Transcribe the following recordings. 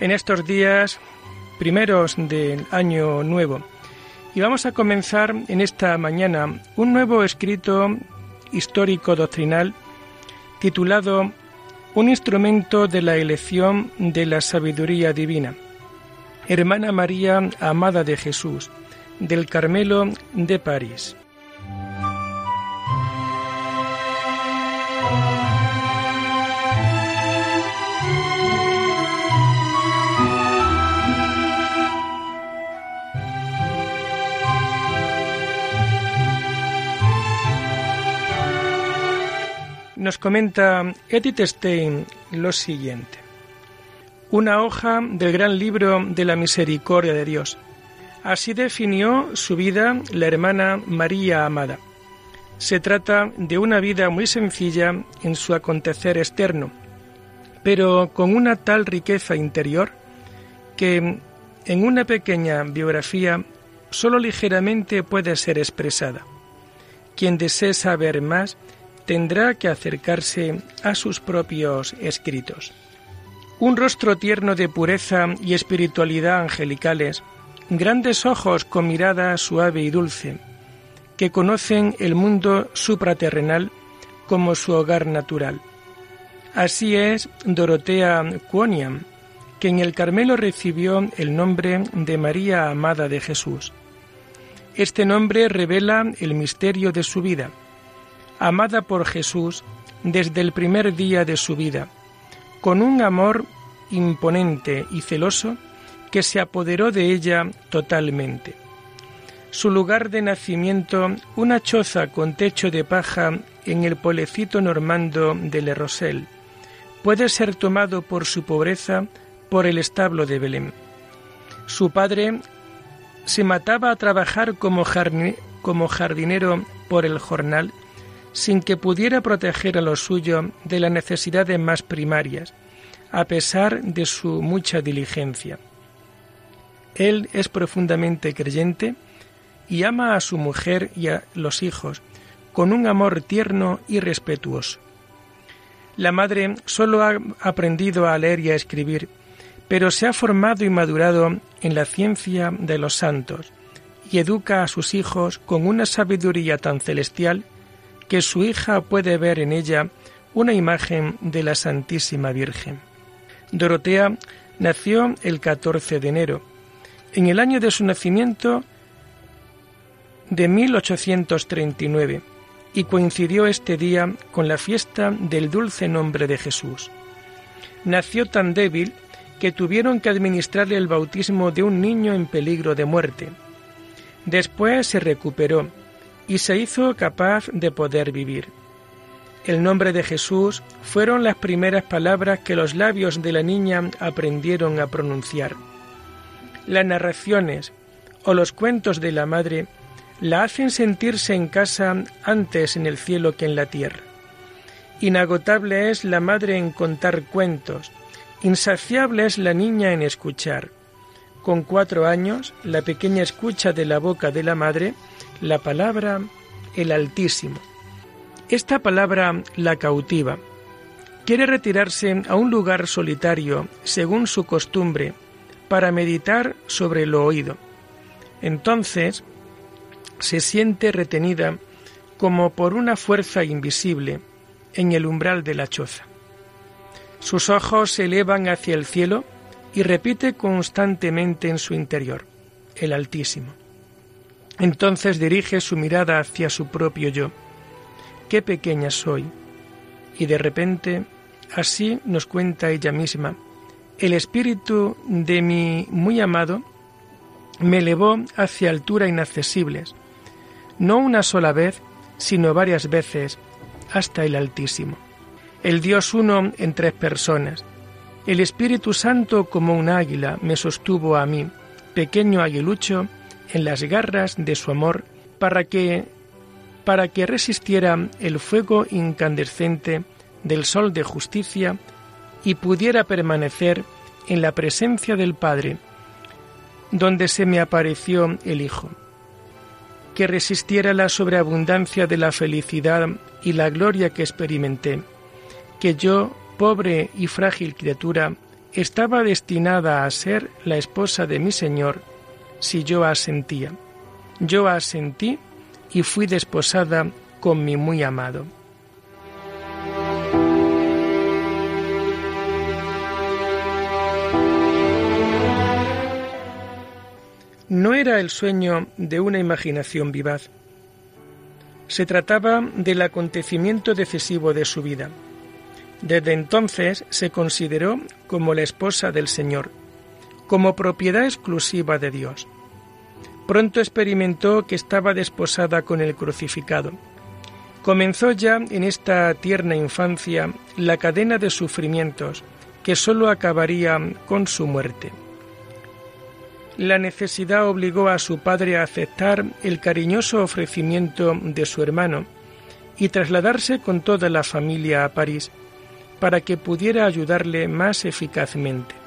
En estos días primeros del año nuevo. Y vamos a comenzar en esta mañana un nuevo escrito histórico doctrinal titulado Un instrumento de la elección de la sabiduría divina. Hermana María, amada de Jesús, del Carmelo de París. Nos comenta Edith Stein lo siguiente. Una hoja del gran libro de la misericordia de Dios. Así definió su vida la hermana María Amada. Se trata de una vida muy sencilla en su acontecer externo, pero con una tal riqueza interior que en una pequeña biografía solo ligeramente puede ser expresada. Quien desee saber más tendrá que acercarse a sus propios escritos. Un rostro tierno de pureza y espiritualidad angelicales, grandes ojos con mirada suave y dulce, que conocen el mundo supraterrenal como su hogar natural. Así es Dorotea Cuoniam, que en el Carmelo recibió el nombre de María Amada de Jesús. Este nombre revela el misterio de su vida amada por Jesús desde el primer día de su vida, con un amor imponente y celoso que se apoderó de ella totalmente. Su lugar de nacimiento, una choza con techo de paja en el pueblecito normando de Le Rosel, puede ser tomado por su pobreza por el establo de Belén. Su padre se mataba a trabajar como, como jardinero por el jornal sin que pudiera proteger a lo suyo de las necesidades más primarias, a pesar de su mucha diligencia. Él es profundamente creyente y ama a su mujer y a los hijos con un amor tierno y respetuoso. La madre solo ha aprendido a leer y a escribir, pero se ha formado y madurado en la ciencia de los santos y educa a sus hijos con una sabiduría tan celestial que su hija puede ver en ella una imagen de la Santísima Virgen. Dorotea nació el 14 de enero. En el año de su nacimiento de 1839 y coincidió este día con la fiesta del dulce nombre de Jesús. Nació tan débil que tuvieron que administrarle el bautismo de un niño en peligro de muerte. Después se recuperó y se hizo capaz de poder vivir. El nombre de Jesús fueron las primeras palabras que los labios de la niña aprendieron a pronunciar. Las narraciones o los cuentos de la madre la hacen sentirse en casa antes en el cielo que en la tierra. Inagotable es la madre en contar cuentos, insaciable es la niña en escuchar. Con cuatro años, la pequeña escucha de la boca de la madre la palabra el Altísimo. Esta palabra la cautiva. Quiere retirarse a un lugar solitario, según su costumbre, para meditar sobre lo oído. Entonces se siente retenida como por una fuerza invisible en el umbral de la choza. Sus ojos se elevan hacia el cielo y repite constantemente en su interior, el Altísimo. Entonces dirige su mirada hacia su propio yo. Qué pequeña soy. Y de repente, así nos cuenta ella misma, el espíritu de mi muy amado me elevó hacia alturas inaccesibles, no una sola vez, sino varias veces, hasta el Altísimo. El Dios uno en tres personas, El Espíritu Santo como un águila me sostuvo a mí, pequeño aguilucho, en las garras de su amor, para que para que resistiera el fuego incandescente del sol de justicia y pudiera permanecer en la presencia del Padre, donde se me apareció el Hijo, que resistiera la sobreabundancia de la felicidad y la gloria que experimenté, que yo, pobre y frágil criatura, estaba destinada a ser la esposa de mi Señor si yo asentía. Yo asentí y fui desposada con mi muy amado. No era el sueño de una imaginación vivaz. Se trataba del acontecimiento decisivo de su vida. Desde entonces se consideró como la esposa del Señor, como propiedad exclusiva de Dios. Pronto experimentó que estaba desposada con el crucificado. Comenzó ya en esta tierna infancia la cadena de sufrimientos que sólo acabaría con su muerte. La necesidad obligó a su padre a aceptar el cariñoso ofrecimiento de su hermano y trasladarse con toda la familia a París para que pudiera ayudarle más eficazmente.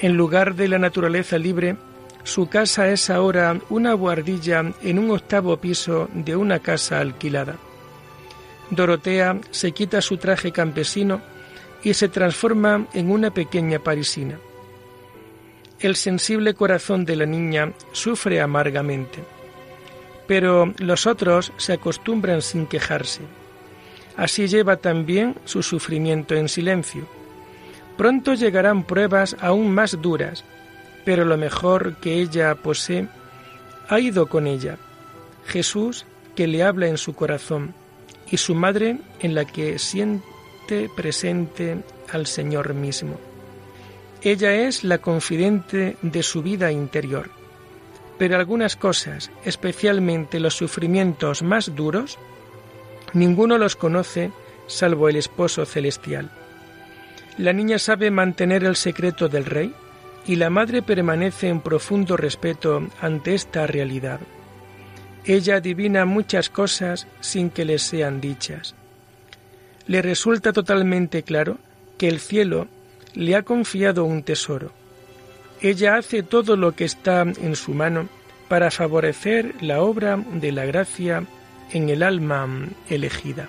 En lugar de la naturaleza libre, su casa es ahora una guardilla en un octavo piso de una casa alquilada. Dorotea se quita su traje campesino y se transforma en una pequeña parisina. El sensible corazón de la niña sufre amargamente, pero los otros se acostumbran sin quejarse. Así lleva también su sufrimiento en silencio. Pronto llegarán pruebas aún más duras, pero lo mejor que ella posee ha ido con ella. Jesús que le habla en su corazón y su madre en la que siente presente al Señor mismo. Ella es la confidente de su vida interior, pero algunas cosas, especialmente los sufrimientos más duros, ninguno los conoce salvo el esposo celestial. La niña sabe mantener el secreto del rey y la madre permanece en profundo respeto ante esta realidad. Ella adivina muchas cosas sin que le sean dichas. Le resulta totalmente claro que el cielo le ha confiado un tesoro. Ella hace todo lo que está en su mano para favorecer la obra de la gracia en el alma elegida.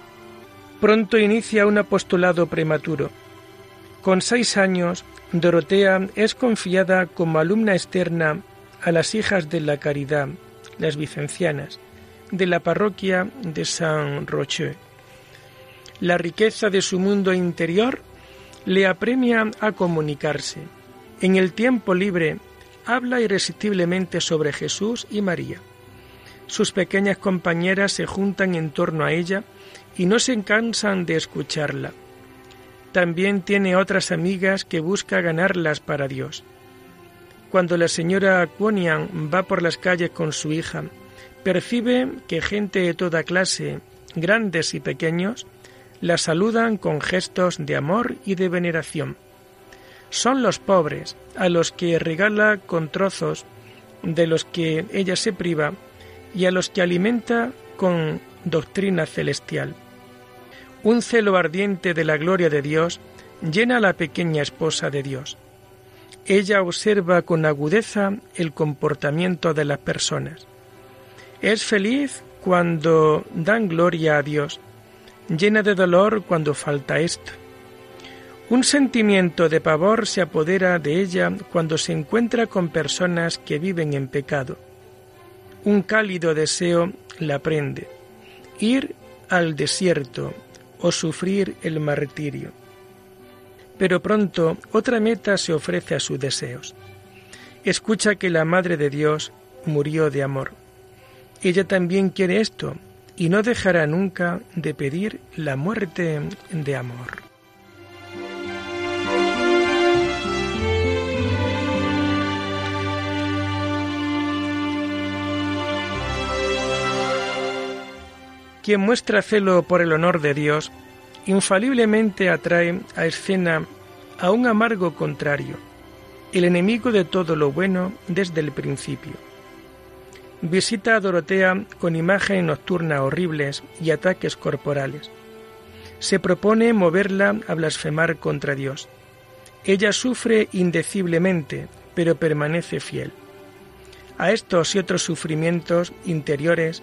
Pronto inicia un apostolado prematuro. Con seis años Dorotea es confiada como alumna externa a las hijas de la caridad, las vicencianas, de la parroquia de Saint Roche. La riqueza de su mundo interior le apremia a comunicarse. En el tiempo libre habla irresistiblemente sobre Jesús y María. Sus pequeñas compañeras se juntan en torno a ella y no se cansan de escucharla también tiene otras amigas que busca ganarlas para Dios. Cuando la señora Quonian va por las calles con su hija, percibe que gente de toda clase, grandes y pequeños, la saludan con gestos de amor y de veneración. Son los pobres a los que regala con trozos de los que ella se priva y a los que alimenta con doctrina celestial. Un celo ardiente de la gloria de Dios llena a la pequeña esposa de Dios. Ella observa con agudeza el comportamiento de las personas. Es feliz cuando dan gloria a Dios, llena de dolor cuando falta esto. Un sentimiento de pavor se apodera de ella cuando se encuentra con personas que viven en pecado. Un cálido deseo la prende. Ir al desierto, o sufrir el martirio. Pero pronto otra meta se ofrece a sus deseos. Escucha que la Madre de Dios murió de amor. Ella también quiere esto y no dejará nunca de pedir la muerte de amor. Quien muestra celo por el honor de Dios, infaliblemente atrae a escena a un amargo contrario, el enemigo de todo lo bueno desde el principio. Visita a Dorotea con imágenes nocturnas horribles y ataques corporales. Se propone moverla a blasfemar contra Dios. Ella sufre indeciblemente, pero permanece fiel. A estos y otros sufrimientos interiores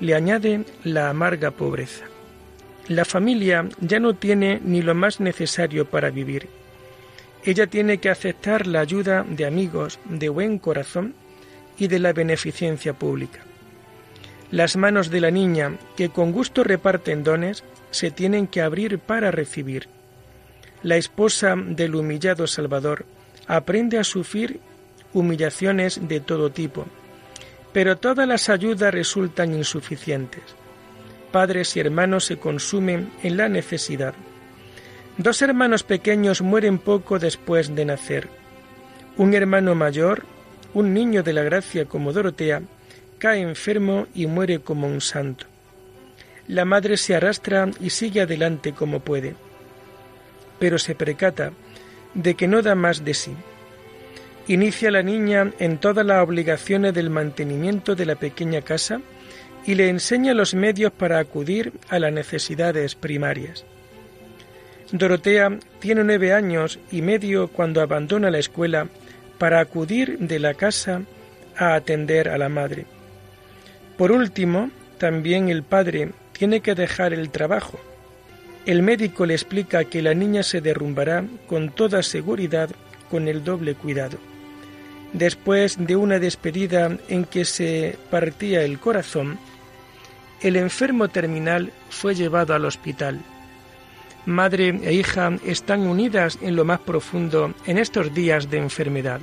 le añade la amarga pobreza. La familia ya no tiene ni lo más necesario para vivir. Ella tiene que aceptar la ayuda de amigos de buen corazón y de la beneficencia pública. Las manos de la niña, que con gusto reparten dones, se tienen que abrir para recibir. La esposa del humillado Salvador aprende a sufrir humillaciones de todo tipo, pero todas las ayudas resultan insuficientes. Padres y hermanos se consumen en la necesidad. Dos hermanos pequeños mueren poco después de nacer. Un hermano mayor, un niño de la gracia como Dorotea, cae enfermo y muere como un santo. La madre se arrastra y sigue adelante como puede, pero se percata de que no da más de sí inicia a la niña en todas las obligaciones del mantenimiento de la pequeña casa y le enseña los medios para acudir a las necesidades primarias. Dorotea tiene nueve años y medio cuando abandona la escuela para acudir de la casa a atender a la madre. Por último, también el padre tiene que dejar el trabajo. El médico le explica que la niña se derrumbará con toda seguridad con el doble cuidado. Después de una despedida en que se partía el corazón, el enfermo terminal fue llevado al hospital. Madre e hija están unidas en lo más profundo en estos días de enfermedad.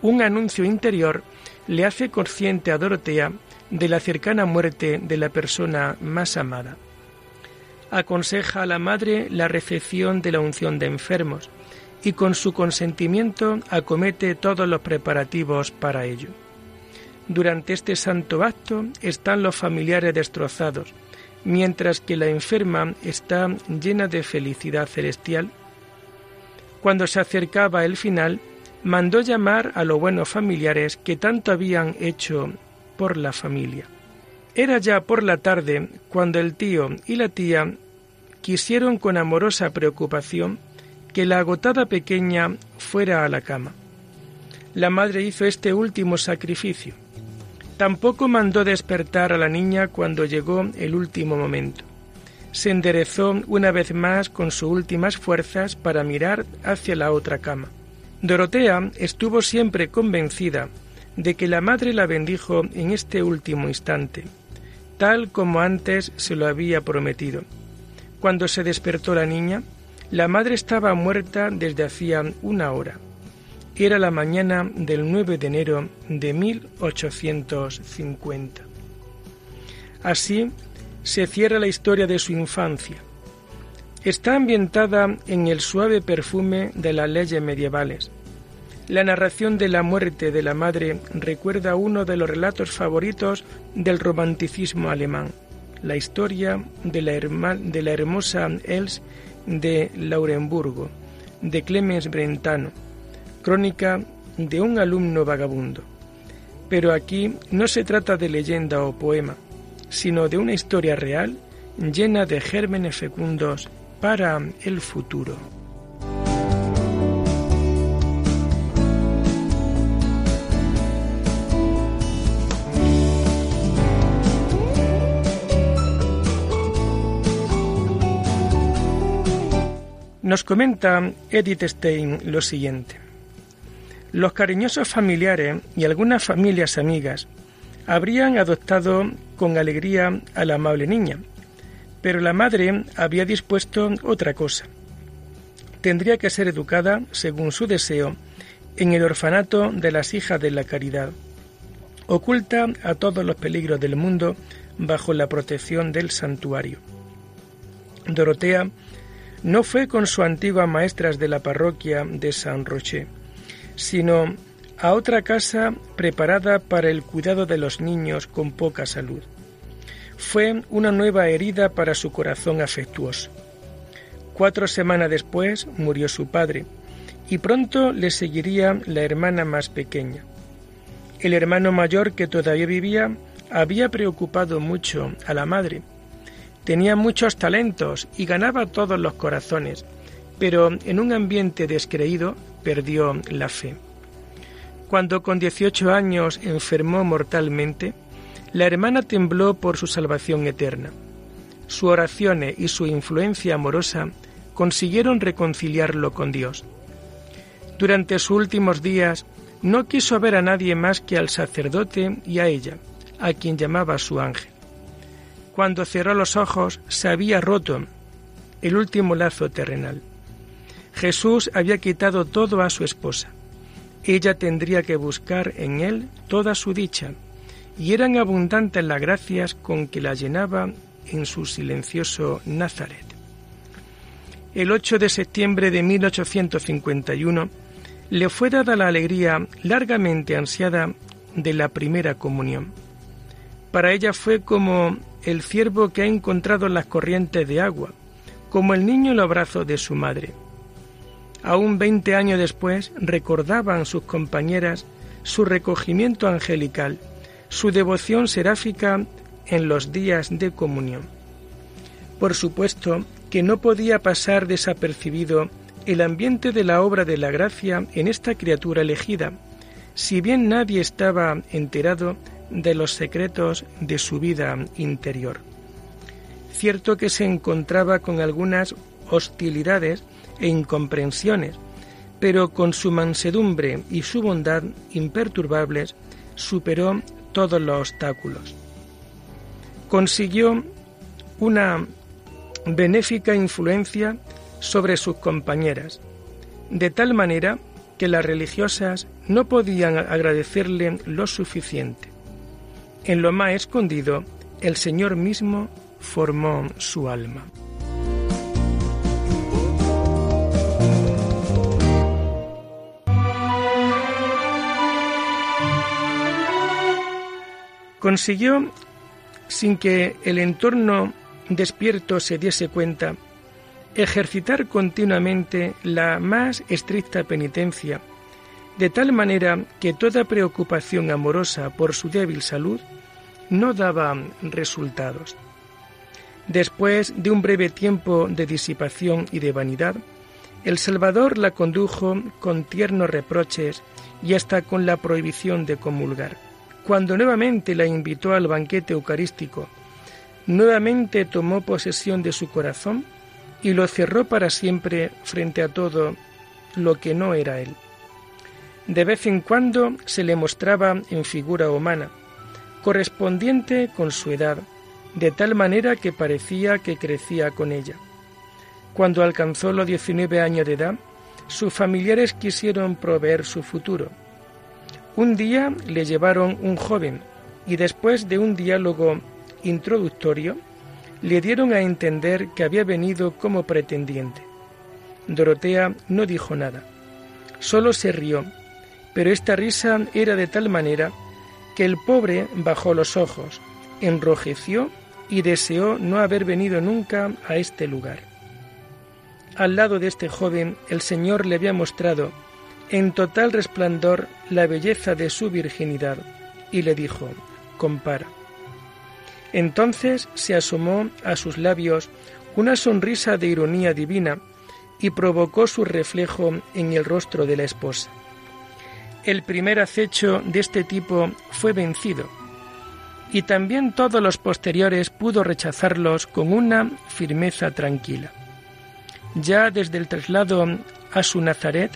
Un anuncio interior le hace consciente a Dorotea de la cercana muerte de la persona más amada. Aconseja a la madre la recepción de la unción de enfermos, y con su consentimiento acomete todos los preparativos para ello. Durante este santo acto están los familiares destrozados, mientras que la enferma está llena de felicidad celestial. Cuando se acercaba el final, mandó llamar a los buenos familiares que tanto habían hecho por la familia. Era ya por la tarde cuando el tío y la tía quisieron con amorosa preocupación que la agotada pequeña fuera a la cama. La madre hizo este último sacrificio. Tampoco mandó despertar a la niña cuando llegó el último momento. Se enderezó una vez más con sus últimas fuerzas para mirar hacia la otra cama. Dorotea estuvo siempre convencida de que la madre la bendijo en este último instante, tal como antes se lo había prometido. Cuando se despertó la niña, la madre estaba muerta desde hacía una hora. Era la mañana del 9 de enero de 1850. Así se cierra la historia de su infancia. Está ambientada en el suave perfume de las leyes medievales. La narración de la muerte de la madre recuerda uno de los relatos favoritos del romanticismo alemán, la historia de la, de la hermosa Els de Laurenburgo, de Clemens Brentano, crónica de un alumno vagabundo. Pero aquí no se trata de leyenda o poema, sino de una historia real llena de gérmenes fecundos para el futuro. Nos comenta Edith Stein lo siguiente. Los cariñosos familiares y algunas familias amigas habrían adoptado con alegría a la amable niña, pero la madre había dispuesto otra cosa. Tendría que ser educada, según su deseo, en el orfanato de las hijas de la caridad, oculta a todos los peligros del mundo bajo la protección del santuario. Dorotea no fue con su antigua maestras de la parroquia de San Roche, sino a otra casa preparada para el cuidado de los niños con poca salud. Fue una nueva herida para su corazón afectuoso. Cuatro semanas después murió su padre, y pronto le seguiría la hermana más pequeña. El hermano mayor que todavía vivía había preocupado mucho a la madre. Tenía muchos talentos y ganaba todos los corazones, pero en un ambiente descreído perdió la fe. Cuando con 18 años enfermó mortalmente, la hermana tembló por su salvación eterna. Su oraciones y su influencia amorosa consiguieron reconciliarlo con Dios. Durante sus últimos días no quiso ver a nadie más que al sacerdote y a ella, a quien llamaba su ángel. Cuando cerró los ojos se había roto el último lazo terrenal. Jesús había quitado todo a su esposa. Ella tendría que buscar en él toda su dicha, y eran abundantes las gracias con que la llenaba en su silencioso Nazaret. El 8 de septiembre de 1851 le fue dada la alegría largamente ansiada de la primera comunión. Para ella fue como el ciervo que ha encontrado las corrientes de agua, como el niño en los brazos de su madre. Aún veinte años después recordaban sus compañeras su recogimiento angelical, su devoción seráfica en los días de comunión. Por supuesto que no podía pasar desapercibido el ambiente de la obra de la gracia en esta criatura elegida, si bien nadie estaba enterado de los secretos de su vida interior. Cierto que se encontraba con algunas hostilidades e incomprensiones, pero con su mansedumbre y su bondad imperturbables superó todos los obstáculos. Consiguió una benéfica influencia sobre sus compañeras, de tal manera que las religiosas no podían agradecerle lo suficiente. En lo más escondido, el Señor mismo formó su alma. Consiguió, sin que el entorno despierto se diese cuenta, ejercitar continuamente la más estricta penitencia, de tal manera que toda preocupación amorosa por su débil salud no daba resultados. Después de un breve tiempo de disipación y de vanidad, el Salvador la condujo con tiernos reproches y hasta con la prohibición de comulgar. Cuando nuevamente la invitó al banquete eucarístico, nuevamente tomó posesión de su corazón y lo cerró para siempre frente a todo lo que no era él. De vez en cuando se le mostraba en figura humana, correspondiente con su edad, de tal manera que parecía que crecía con ella. Cuando alcanzó los 19 años de edad, sus familiares quisieron proveer su futuro. Un día le llevaron un joven y después de un diálogo introductorio, le dieron a entender que había venido como pretendiente. Dorotea no dijo nada, solo se rió, pero esta risa era de tal manera que el pobre bajó los ojos, enrojeció y deseó no haber venido nunca a este lugar. Al lado de este joven el Señor le había mostrado en total resplandor la belleza de su virginidad y le dijo, compara. Entonces se asomó a sus labios una sonrisa de ironía divina y provocó su reflejo en el rostro de la esposa. El primer acecho de este tipo fue vencido, y también todos los posteriores pudo rechazarlos con una firmeza tranquila. Ya desde el traslado a su Nazaret,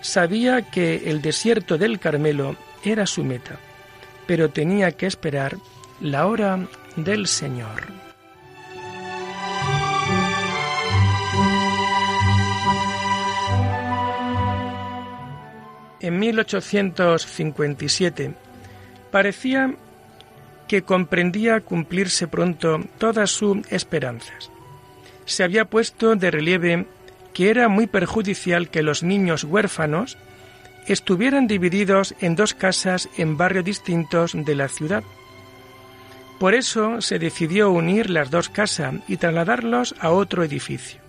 sabía que el desierto del Carmelo era su meta, pero tenía que esperar la hora del Señor. En 1857 parecía que comprendía cumplirse pronto todas sus esperanzas. Se había puesto de relieve que era muy perjudicial que los niños huérfanos estuvieran divididos en dos casas en barrios distintos de la ciudad, por eso se decidió unir las dos casas y trasladarlos a otro edificio.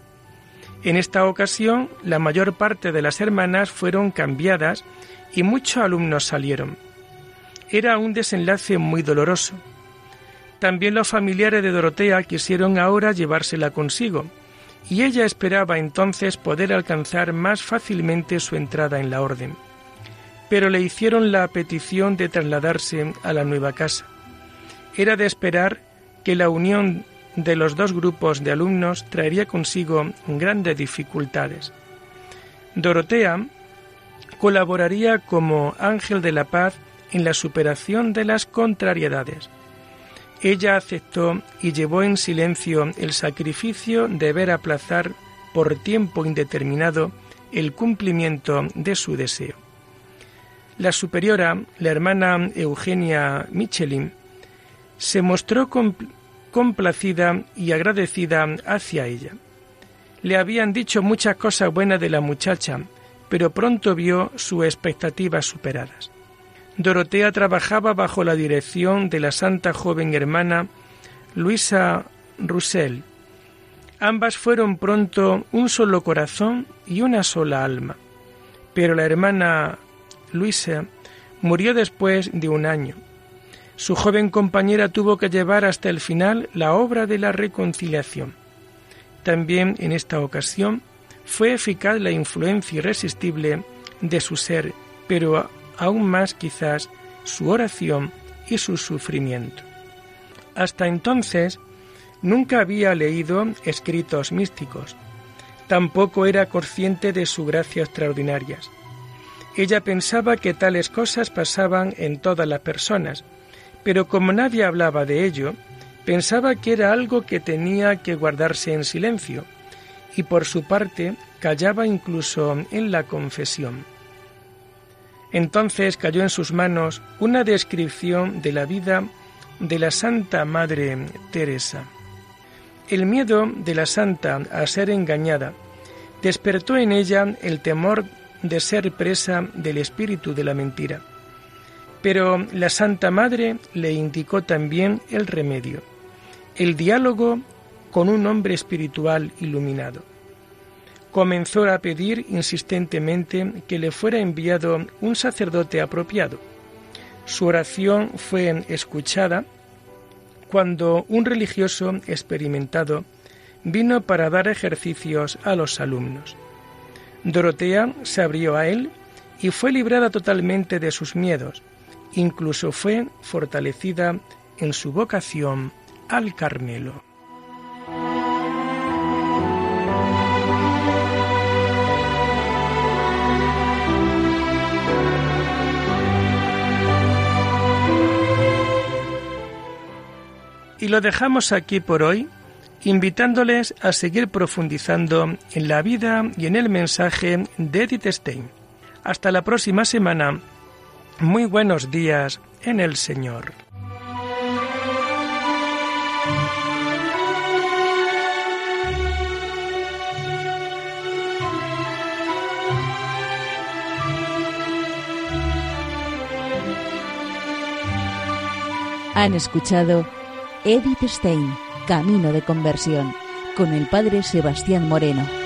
En esta ocasión, la mayor parte de las hermanas fueron cambiadas y muchos alumnos salieron. Era un desenlace muy doloroso. También los familiares de Dorotea quisieron ahora llevársela consigo, y ella esperaba entonces poder alcanzar más fácilmente su entrada en la orden. Pero le hicieron la petición de trasladarse a la nueva casa. Era de esperar que la unión de los dos grupos de alumnos traería consigo grandes dificultades. Dorotea colaboraría como ángel de la paz en la superación de las contrariedades. Ella aceptó y llevó en silencio el sacrificio de ver aplazar por tiempo indeterminado el cumplimiento de su deseo. La superiora, la hermana Eugenia Michelin, se mostró complacida y agradecida hacia ella. Le habían dicho muchas cosas buenas de la muchacha, pero pronto vio sus expectativas superadas. Dorotea trabajaba bajo la dirección de la santa joven hermana Luisa Roussel. Ambas fueron pronto un solo corazón y una sola alma. Pero la hermana Luisa murió después de un año su joven compañera tuvo que llevar hasta el final la obra de la reconciliación. También en esta ocasión fue eficaz la influencia irresistible de su ser, pero aún más quizás su oración y su sufrimiento. Hasta entonces nunca había leído escritos místicos, tampoco era consciente de su gracia extraordinarias. Ella pensaba que tales cosas pasaban en todas las personas, pero como nadie hablaba de ello, pensaba que era algo que tenía que guardarse en silencio, y por su parte callaba incluso en la confesión. Entonces cayó en sus manos una descripción de la vida de la Santa Madre Teresa. El miedo de la Santa a ser engañada despertó en ella el temor de ser presa del espíritu de la mentira pero la Santa Madre le indicó también el remedio, el diálogo con un hombre espiritual iluminado. Comenzó a pedir insistentemente que le fuera enviado un sacerdote apropiado. Su oración fue escuchada cuando un religioso experimentado vino para dar ejercicios a los alumnos. Dorotea se abrió a él y fue librada totalmente de sus miedos, incluso fue fortalecida en su vocación al Carmelo. Y lo dejamos aquí por hoy, invitándoles a seguir profundizando en la vida y en el mensaje de Edith Stein. Hasta la próxima semana muy buenos días en el Señor. Han escuchado Edith Stein, Camino de Conversión, con el Padre Sebastián Moreno.